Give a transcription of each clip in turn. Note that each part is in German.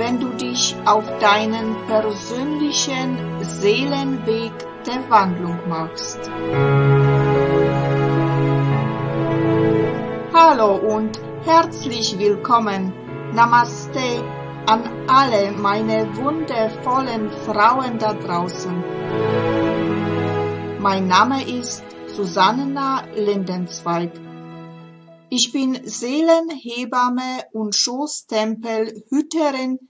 wenn du dich auf deinen persönlichen Seelenweg der Wandlung machst. Hallo und herzlich willkommen. Namaste an alle meine wundervollen Frauen da draußen. Mein Name ist Susanna Lindenzweig. Ich bin Seelenhebamme und Schoßtempelhüterin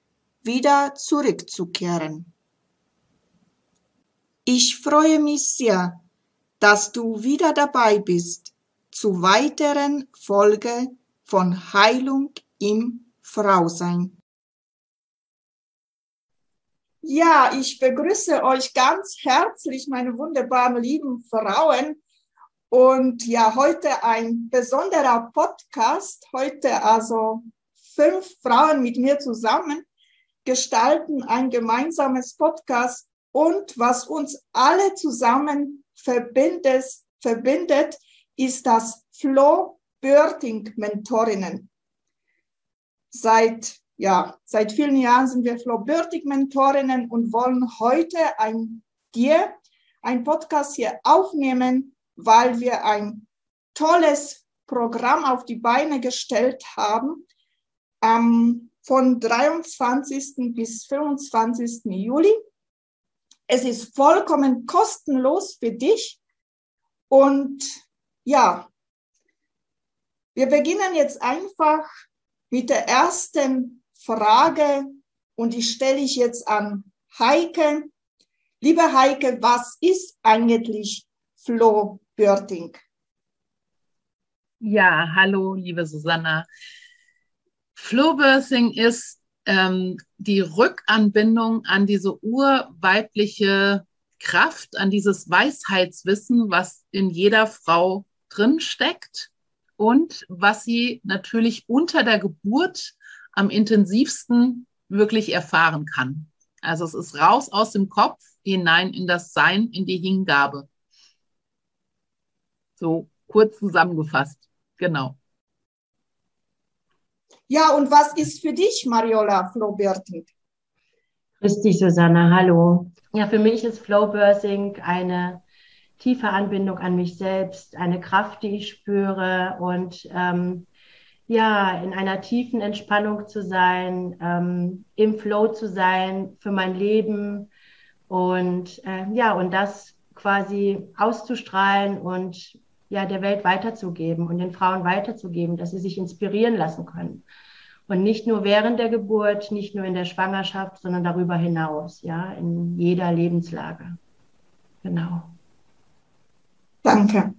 wieder zurückzukehren. Ich freue mich sehr, dass du wieder dabei bist zu weiteren Folge von Heilung im Frausein. Ja, ich begrüße euch ganz herzlich, meine wunderbaren lieben Frauen. Und ja, heute ein besonderer Podcast. Heute also fünf Frauen mit mir zusammen gestalten ein gemeinsames Podcast und was uns alle zusammen verbindet, verbindet ist das Flow Birthing Mentorinnen. Seit, ja, seit vielen Jahren sind wir Flow Birthing Mentorinnen und wollen heute ein, dir ein Podcast hier aufnehmen, weil wir ein tolles Programm auf die Beine gestellt haben. Ähm, von 23. bis 25. Juli. Es ist vollkommen kostenlos für dich. Und ja, wir beginnen jetzt einfach mit der ersten Frage und die stelle ich jetzt an Heike. Liebe Heike, was ist eigentlich Flow Birthing? Ja, hallo, liebe Susanna. Flowbirthing ist ähm, die Rückanbindung an diese urweibliche Kraft, an dieses Weisheitswissen, was in jeder Frau drin steckt und was sie natürlich unter der Geburt am intensivsten wirklich erfahren kann. Also es ist raus aus dem Kopf hinein in das Sein, in die Hingabe. So kurz zusammengefasst. Genau. Ja, und was ist für dich, Mariola Flowbirthing? Grüß dich, Susanna. Hallo. Ja, für mich ist Flowbirthing eine tiefe Anbindung an mich selbst, eine Kraft, die ich spüre und ähm, ja, in einer tiefen Entspannung zu sein, ähm, im Flow zu sein für mein Leben und äh, ja, und das quasi auszustrahlen und ja, der Welt weiterzugeben und den Frauen weiterzugeben, dass sie sich inspirieren lassen können. Und nicht nur während der Geburt, nicht nur in der Schwangerschaft, sondern darüber hinaus, ja, in jeder Lebenslage. Genau. Danke.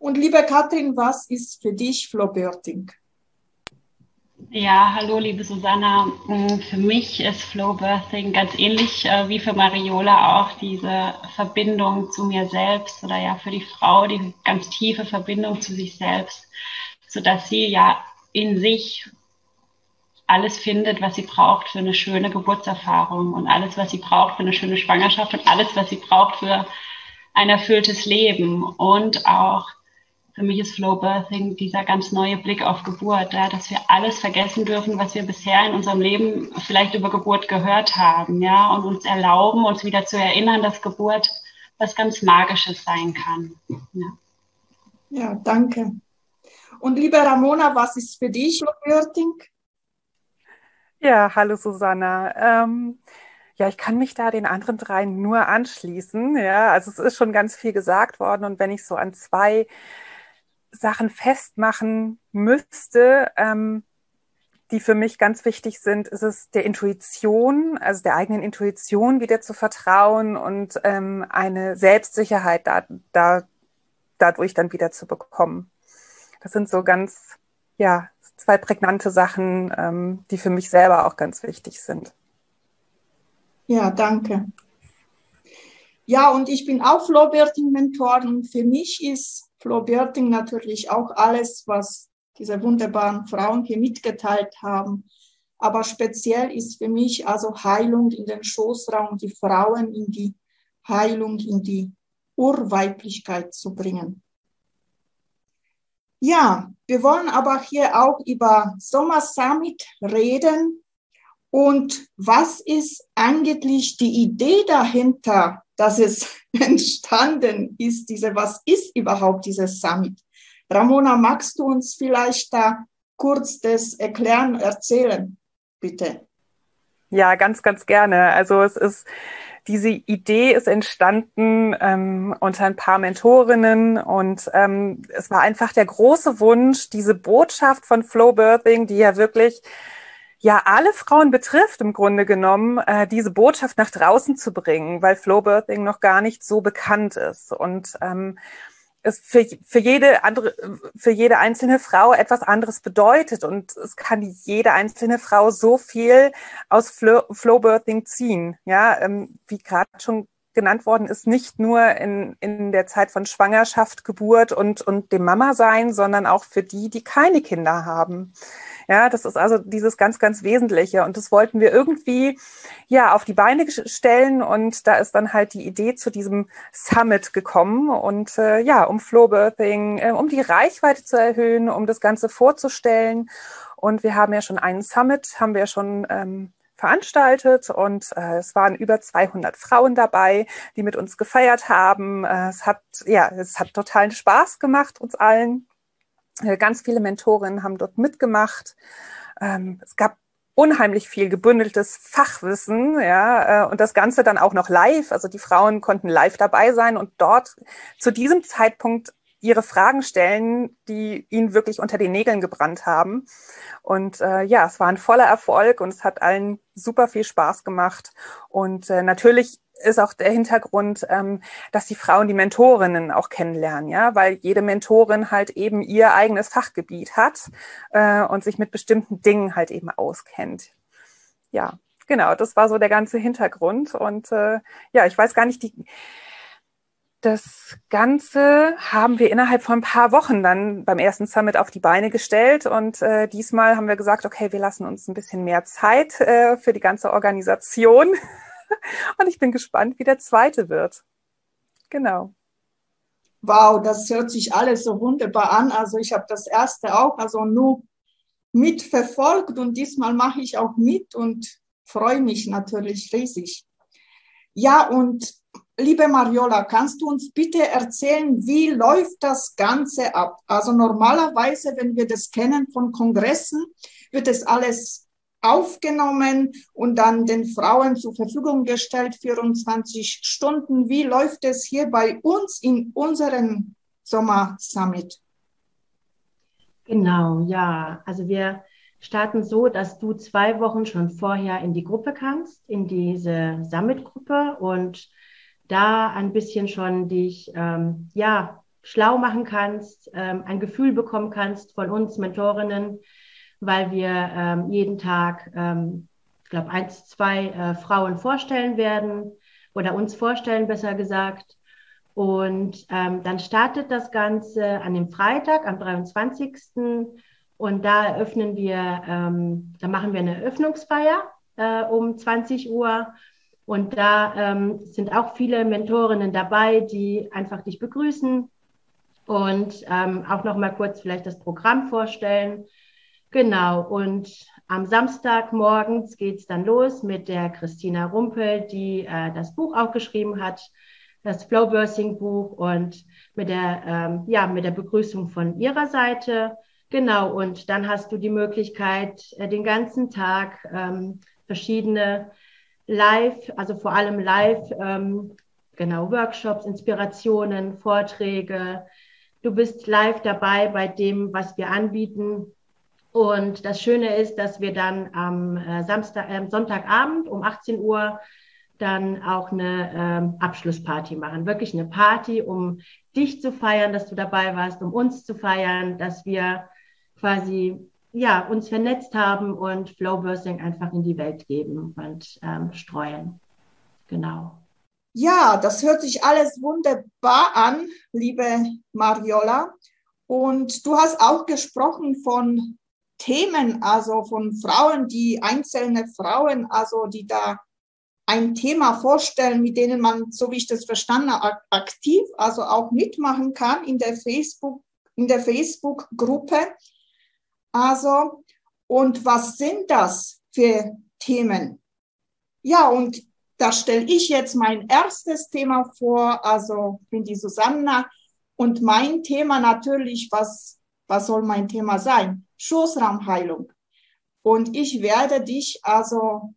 Und liebe Katrin, was ist für dich Flowbirthing? Ja, hallo liebe Susanna. Mm, für mich ist Flowbirthing ganz ähnlich äh, wie für Mariola auch diese Verbindung zu mir selbst oder ja für die Frau die ganz tiefe Verbindung zu sich selbst, so dass sie ja in sich alles findet, was sie braucht für eine schöne Geburtserfahrung und alles, was sie braucht für eine schöne Schwangerschaft und alles, was sie braucht für ein erfülltes Leben und auch für mich ist Flow Birthing dieser ganz neue Blick auf Geburt, ja, dass wir alles vergessen dürfen, was wir bisher in unserem Leben vielleicht über Geburt gehört haben, ja, und uns erlauben, uns wieder zu erinnern, dass Geburt was ganz Magisches sein kann. Ja, ja danke. Und liebe Ramona, was ist für dich Flow Birthing? Ja, hallo Susanna. Ähm, Ja, ich kann mich da den anderen drei nur anschließen. Ja, also es ist schon ganz viel gesagt worden. Und wenn ich so an zwei Sachen festmachen müsste, ähm, die für mich ganz wichtig sind, ist es der Intuition, also der eigenen Intuition wieder zu vertrauen und ähm, eine Selbstsicherheit da, da, dadurch dann wieder zu bekommen. Das sind so ganz, ja, zwei prägnante Sachen, ähm, die für mich selber auch ganz wichtig sind. Ja, danke. Ja, und ich bin auch Flowbirthing-Mentorin. Für mich ist Flowbirthing natürlich auch alles, was diese wunderbaren Frauen hier mitgeteilt haben. Aber speziell ist für mich also Heilung in den Schoßraum, die Frauen in die Heilung, in die Urweiblichkeit zu bringen. Ja, wir wollen aber hier auch über Sommer Summit reden. Und was ist eigentlich die Idee dahinter, dass es entstanden ist, diese, was ist überhaupt dieses Summit? Ramona, magst du uns vielleicht da kurz das erklären, erzählen, bitte? Ja, ganz, ganz gerne. Also es ist diese Idee ist entstanden ähm, unter ein paar Mentorinnen und ähm, es war einfach der große Wunsch, diese Botschaft von Flow Birthing, die ja wirklich ja alle Frauen betrifft im Grunde genommen, äh, diese Botschaft nach draußen zu bringen, weil Flow Birthing noch gar nicht so bekannt ist und ähm, es für, für jede andere, für jede einzelne Frau etwas anderes bedeutet. Und es kann jede einzelne Frau so viel aus Flow, Flowbirthing ziehen. Ja, ähm, wie gerade schon genannt worden ist, nicht nur in, in der Zeit von Schwangerschaft, Geburt und, und dem Mama sein, sondern auch für die, die keine Kinder haben. Ja, das ist also dieses ganz, ganz Wesentliche. Und das wollten wir irgendwie, ja, auf die Beine stellen. Und da ist dann halt die Idee zu diesem Summit gekommen. Und äh, ja, um Flowbirthing, äh, um die Reichweite zu erhöhen, um das Ganze vorzustellen. Und wir haben ja schon einen Summit, haben wir schon ähm, veranstaltet und äh, es waren über 200 Frauen dabei, die mit uns gefeiert haben. Äh, es hat ja, es hat totalen Spaß gemacht uns allen. Äh, ganz viele Mentorinnen haben dort mitgemacht. Ähm, es gab unheimlich viel gebündeltes Fachwissen, ja, äh, und das Ganze dann auch noch live. Also die Frauen konnten live dabei sein und dort zu diesem Zeitpunkt ihre Fragen stellen, die ihnen wirklich unter den Nägeln gebrannt haben. Und äh, ja, es war ein voller Erfolg und es hat allen super viel Spaß gemacht. Und äh, natürlich ist auch der Hintergrund, ähm, dass die Frauen die Mentorinnen auch kennenlernen, ja, weil jede Mentorin halt eben ihr eigenes Fachgebiet hat äh, und sich mit bestimmten Dingen halt eben auskennt. Ja, genau, das war so der ganze Hintergrund. Und äh, ja, ich weiß gar nicht, die das Ganze haben wir innerhalb von ein paar Wochen dann beim ersten Summit auf die Beine gestellt und äh, diesmal haben wir gesagt, okay, wir lassen uns ein bisschen mehr Zeit äh, für die ganze Organisation. Und ich bin gespannt, wie der zweite wird. Genau. Wow, das hört sich alles so wunderbar an. Also ich habe das erste auch also nur mitverfolgt und diesmal mache ich auch mit und freue mich natürlich riesig. Ja, und liebe Mariola, kannst du uns bitte erzählen, wie läuft das Ganze ab? Also normalerweise, wenn wir das kennen von Kongressen, wird es alles aufgenommen und dann den Frauen zur Verfügung gestellt, 24 Stunden. Wie läuft es hier bei uns in unserem Sommer Summit? Genau, ja. Also wir starten so, dass du zwei Wochen schon vorher in die Gruppe kannst, in diese Summit-Gruppe und da ein bisschen schon dich, ähm, ja, schlau machen kannst, ähm, ein Gefühl bekommen kannst von uns Mentorinnen, weil wir ähm, jeden Tag, ähm, ich glaube, eins, zwei äh, Frauen vorstellen werden oder uns vorstellen, besser gesagt. Und ähm, dann startet das Ganze an dem Freitag, am 23. Und da eröffnen wir, ähm, da machen wir eine Eröffnungsfeier äh, um 20 Uhr. Und da ähm, sind auch viele Mentorinnen dabei, die einfach dich begrüßen und ähm, auch noch mal kurz vielleicht das Programm vorstellen. Genau, und am Samstag morgens geht's dann los mit der Christina Rumpel, die äh, das Buch auch geschrieben hat, das Flowbursing Buch und mit der, ähm, ja, mit der Begrüßung von ihrer Seite. Genau, und dann hast du die Möglichkeit, äh, den ganzen Tag ähm, verschiedene live, also vor allem live, ähm, genau, Workshops, Inspirationen, Vorträge. Du bist live dabei bei dem, was wir anbieten. Und das Schöne ist, dass wir dann am äh, Samstag, äh, Sonntagabend um 18 Uhr dann auch eine ähm, Abschlussparty machen. Wirklich eine Party, um dich zu feiern, dass du dabei warst, um uns zu feiern, dass wir quasi ja, uns vernetzt haben und Flowbursting einfach in die Welt geben und ähm, streuen. Genau. Ja, das hört sich alles wunderbar an, liebe Mariola. Und du hast auch gesprochen von Themen, also von Frauen, die einzelne Frauen, also die da ein Thema vorstellen, mit denen man, so wie ich das verstanden habe, aktiv, also auch mitmachen kann in der Facebook, in der Facebook-Gruppe. Also, und was sind das für Themen? Ja, und da stelle ich jetzt mein erstes Thema vor. Also, bin die Susanna. Und mein Thema natürlich, was, was soll mein Thema sein? Schoßraumheilung. Und ich werde dich also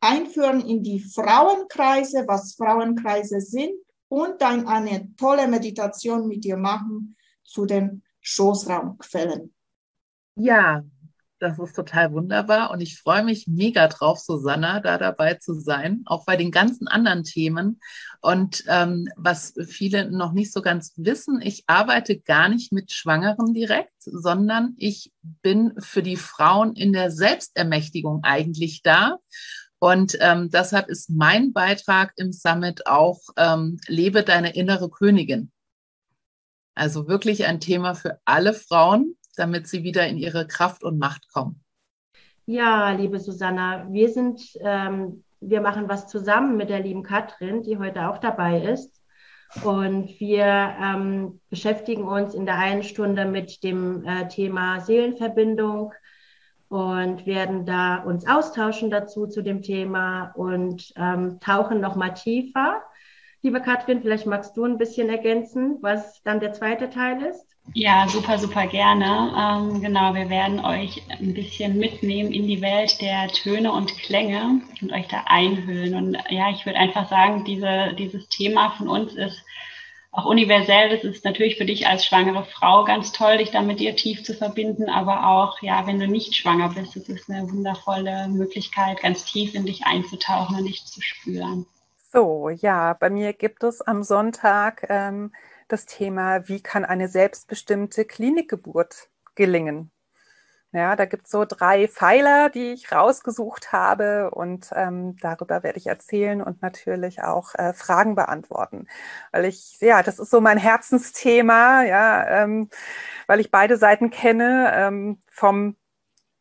einführen in die Frauenkreise, was Frauenkreise sind und dann eine tolle Meditation mit dir machen zu den Schoßraumquellen. Ja, das ist total wunderbar und ich freue mich mega drauf, Susanna, da dabei zu sein, auch bei den ganzen anderen Themen. Und ähm, was viele noch nicht so ganz wissen, ich arbeite gar nicht mit Schwangeren direkt, sondern ich bin für die Frauen in der Selbstermächtigung eigentlich da. Und ähm, deshalb ist mein Beitrag im Summit auch ähm, Lebe deine innere Königin. Also wirklich ein Thema für alle Frauen, damit sie wieder in ihre Kraft und Macht kommen. Ja, liebe Susanna, wir sind, ähm, wir machen was zusammen mit der lieben Katrin, die heute auch dabei ist. Und wir ähm, beschäftigen uns in der einen Stunde mit dem äh, Thema Seelenverbindung und werden da uns austauschen dazu zu dem Thema und ähm, tauchen noch mal tiefer. Liebe Katrin, vielleicht magst du ein bisschen ergänzen, was dann der zweite Teil ist. Ja, super, super gerne. Ähm, genau, wir werden euch ein bisschen mitnehmen in die Welt der Töne und Klänge und euch da einhüllen. Und ja, ich würde einfach sagen, diese, dieses Thema von uns ist auch universell. Das ist natürlich für dich als schwangere Frau ganz toll, dich da mit dir tief zu verbinden, aber auch, ja, wenn du nicht schwanger bist, es ist eine wundervolle Möglichkeit, ganz tief in dich einzutauchen und dich zu spüren. So, ja, bei mir gibt es am Sonntag ähm, das Thema, wie kann eine selbstbestimmte Klinikgeburt gelingen? Ja, da gibt es so drei Pfeiler, die ich rausgesucht habe und ähm, darüber werde ich erzählen und natürlich auch äh, Fragen beantworten. Weil ich, ja, das ist so mein Herzensthema, ja, ähm, weil ich beide Seiten kenne, ähm, vom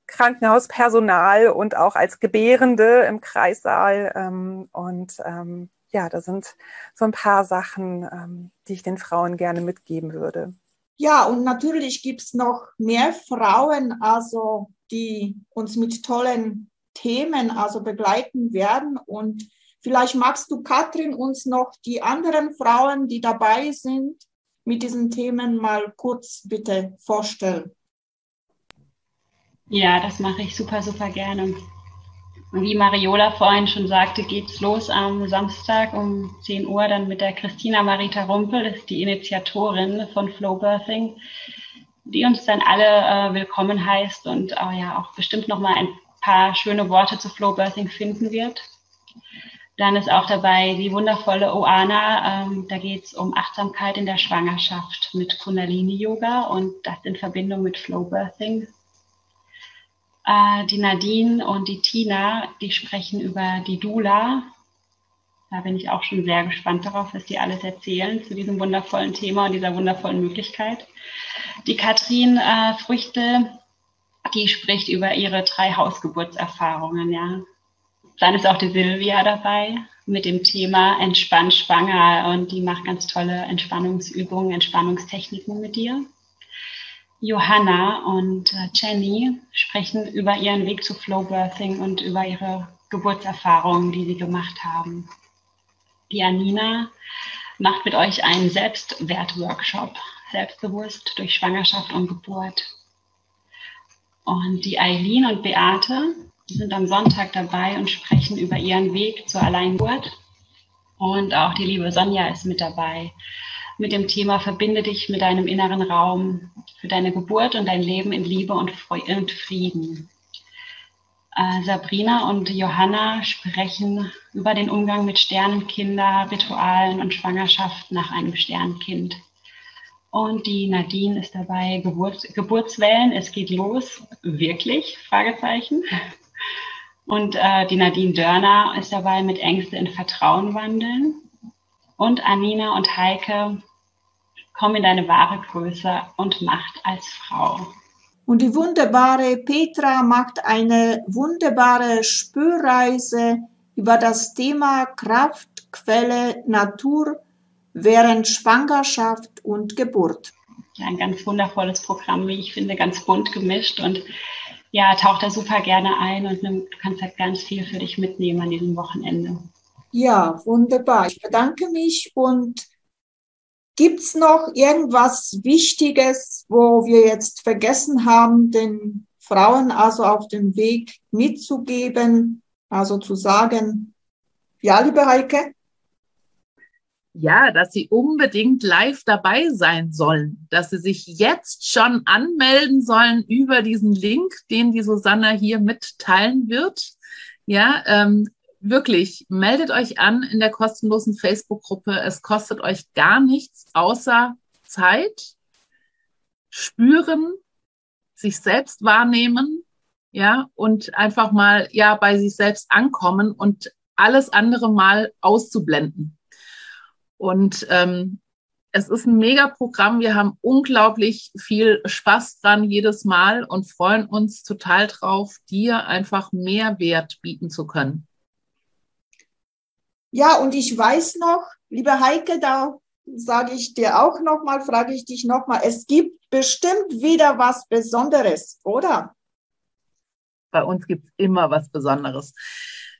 Krankenhauspersonal und auch als Gebärende im Kreissaal. Ähm, und ähm, ja, da sind so ein paar Sachen, ähm, die ich den Frauen gerne mitgeben würde. Ja, und natürlich gibt's noch mehr Frauen, also die uns mit tollen Themen also begleiten werden. Und vielleicht magst du, Katrin, uns noch die anderen Frauen, die dabei sind, mit diesen Themen mal kurz bitte vorstellen. Ja, das mache ich super, super gerne. Wie Mariola vorhin schon sagte, geht's los am Samstag um 10 Uhr dann mit der Christina Marita Rumpel, das ist die Initiatorin von Flow Birthing, die uns dann alle äh, willkommen heißt und äh, ja auch bestimmt noch mal ein paar schöne Worte zu Flow Birthing finden wird. Dann ist auch dabei die wundervolle Oana. Ähm, da geht's um Achtsamkeit in der Schwangerschaft mit Kundalini Yoga und das in Verbindung mit Flow Birthing. Äh, die Nadine und die Tina, die sprechen über die Dula. Da bin ich auch schon sehr gespannt darauf, was die alles erzählen zu diesem wundervollen Thema und dieser wundervollen Möglichkeit. Die Katrin äh, Früchte, die spricht über ihre drei Hausgeburtserfahrungen, ja. Dann ist auch die Silvia dabei mit dem Thema Entspannt schwanger und die macht ganz tolle Entspannungsübungen, Entspannungstechniken mit dir. Johanna und äh, Jenny sprechen über ihren Weg zu Flowbirthing und über ihre Geburtserfahrungen, die sie gemacht haben. Die Anina macht mit euch einen Selbstwertworkshop, selbstbewusst durch Schwangerschaft und Geburt. Und die Eileen und Beate sind am Sonntag dabei und sprechen über ihren Weg zur Alleingeburt. Und auch die liebe Sonja ist mit dabei mit dem Thema Verbinde dich mit deinem inneren Raum für deine Geburt und dein Leben in Liebe und Frieden. Äh, Sabrina und Johanna sprechen über den Umgang mit Sternenkinder, Ritualen und Schwangerschaft nach einem Sternkind. Und die Nadine ist dabei, Geburt, Geburtswellen, es geht los, wirklich? Fragezeichen. Und äh, die Nadine Dörner ist dabei mit Ängste in Vertrauen wandeln. Und Anina und Heike kommen in deine wahre Größe und Macht als Frau. Und die wunderbare Petra macht eine wunderbare Spürreise über das Thema Kraft, Quelle, Natur während Schwangerschaft und Geburt. Ja, ein ganz wundervolles Programm, wie ich finde, ganz bunt gemischt und ja, taucht da super gerne ein und du kannst halt ganz viel für dich mitnehmen an diesem Wochenende. Ja, wunderbar. Ich bedanke mich und Gibt's noch irgendwas Wichtiges, wo wir jetzt vergessen haben, den Frauen also auf dem Weg mitzugeben, also zu sagen, ja, liebe Heike? Ja, dass sie unbedingt live dabei sein sollen, dass sie sich jetzt schon anmelden sollen über diesen Link, den die Susanna hier mitteilen wird. Ja, ähm, wirklich, meldet euch an in der kostenlosen Facebook-Gruppe. Es kostet euch gar nichts außer Zeit, spüren, sich selbst wahrnehmen, ja, und einfach mal, ja, bei sich selbst ankommen und alles andere mal auszublenden. Und ähm, es ist ein Mega-Programm. Wir haben unglaublich viel Spaß dran jedes Mal und freuen uns total drauf, dir einfach mehr Wert bieten zu können. Ja, und ich weiß noch, liebe Heike, da sage ich dir auch nochmal, frage ich dich nochmal, es gibt bestimmt wieder was Besonderes, oder? Bei uns gibt es immer was Besonderes.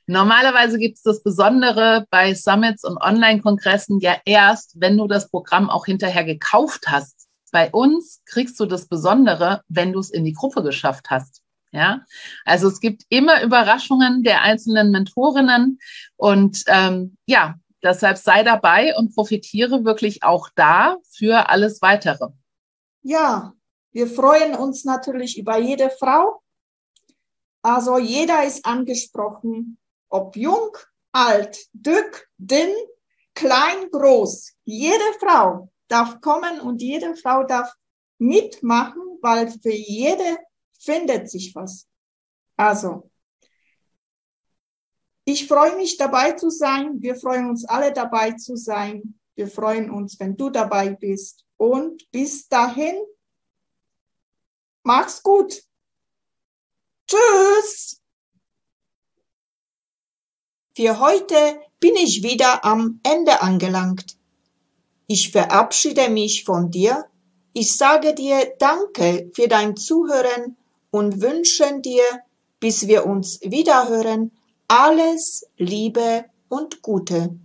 Normalerweise gibt es das Besondere bei Summits und Online-Kongressen ja erst, wenn du das Programm auch hinterher gekauft hast. Bei uns kriegst du das Besondere, wenn du es in die Gruppe geschafft hast. Ja, also es gibt immer Überraschungen der einzelnen Mentorinnen und ähm, ja, deshalb sei dabei und profitiere wirklich auch da für alles weitere. Ja, wir freuen uns natürlich über jede Frau. Also jeder ist angesprochen, ob jung, alt, dick, dünn, klein, groß. Jede Frau darf kommen und jede Frau darf mitmachen, weil für jede findet sich was. Also, ich freue mich dabei zu sein. Wir freuen uns alle dabei zu sein. Wir freuen uns, wenn du dabei bist. Und bis dahin, mach's gut. Tschüss. Für heute bin ich wieder am Ende angelangt. Ich verabschiede mich von dir. Ich sage dir Danke für dein Zuhören und wünschen dir, bis wir uns wiederhören, alles Liebe und Gute.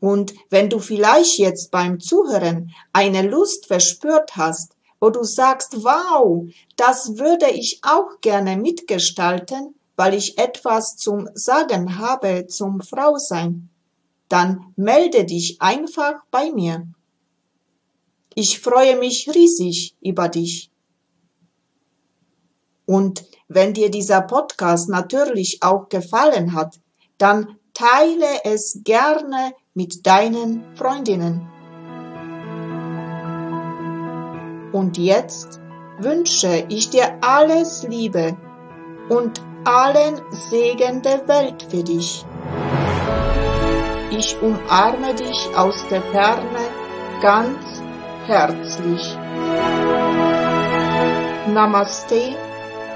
Und wenn du vielleicht jetzt beim Zuhören eine Lust verspürt hast, wo du sagst, wow, das würde ich auch gerne mitgestalten, weil ich etwas zum Sagen habe zum Frausein, dann melde dich einfach bei mir. Ich freue mich riesig über dich. Und wenn dir dieser Podcast natürlich auch gefallen hat, dann teile es gerne mit deinen Freundinnen. Und jetzt wünsche ich dir alles Liebe und allen Segen der Welt für dich. Ich umarme dich aus der Ferne ganz herzlich. Namaste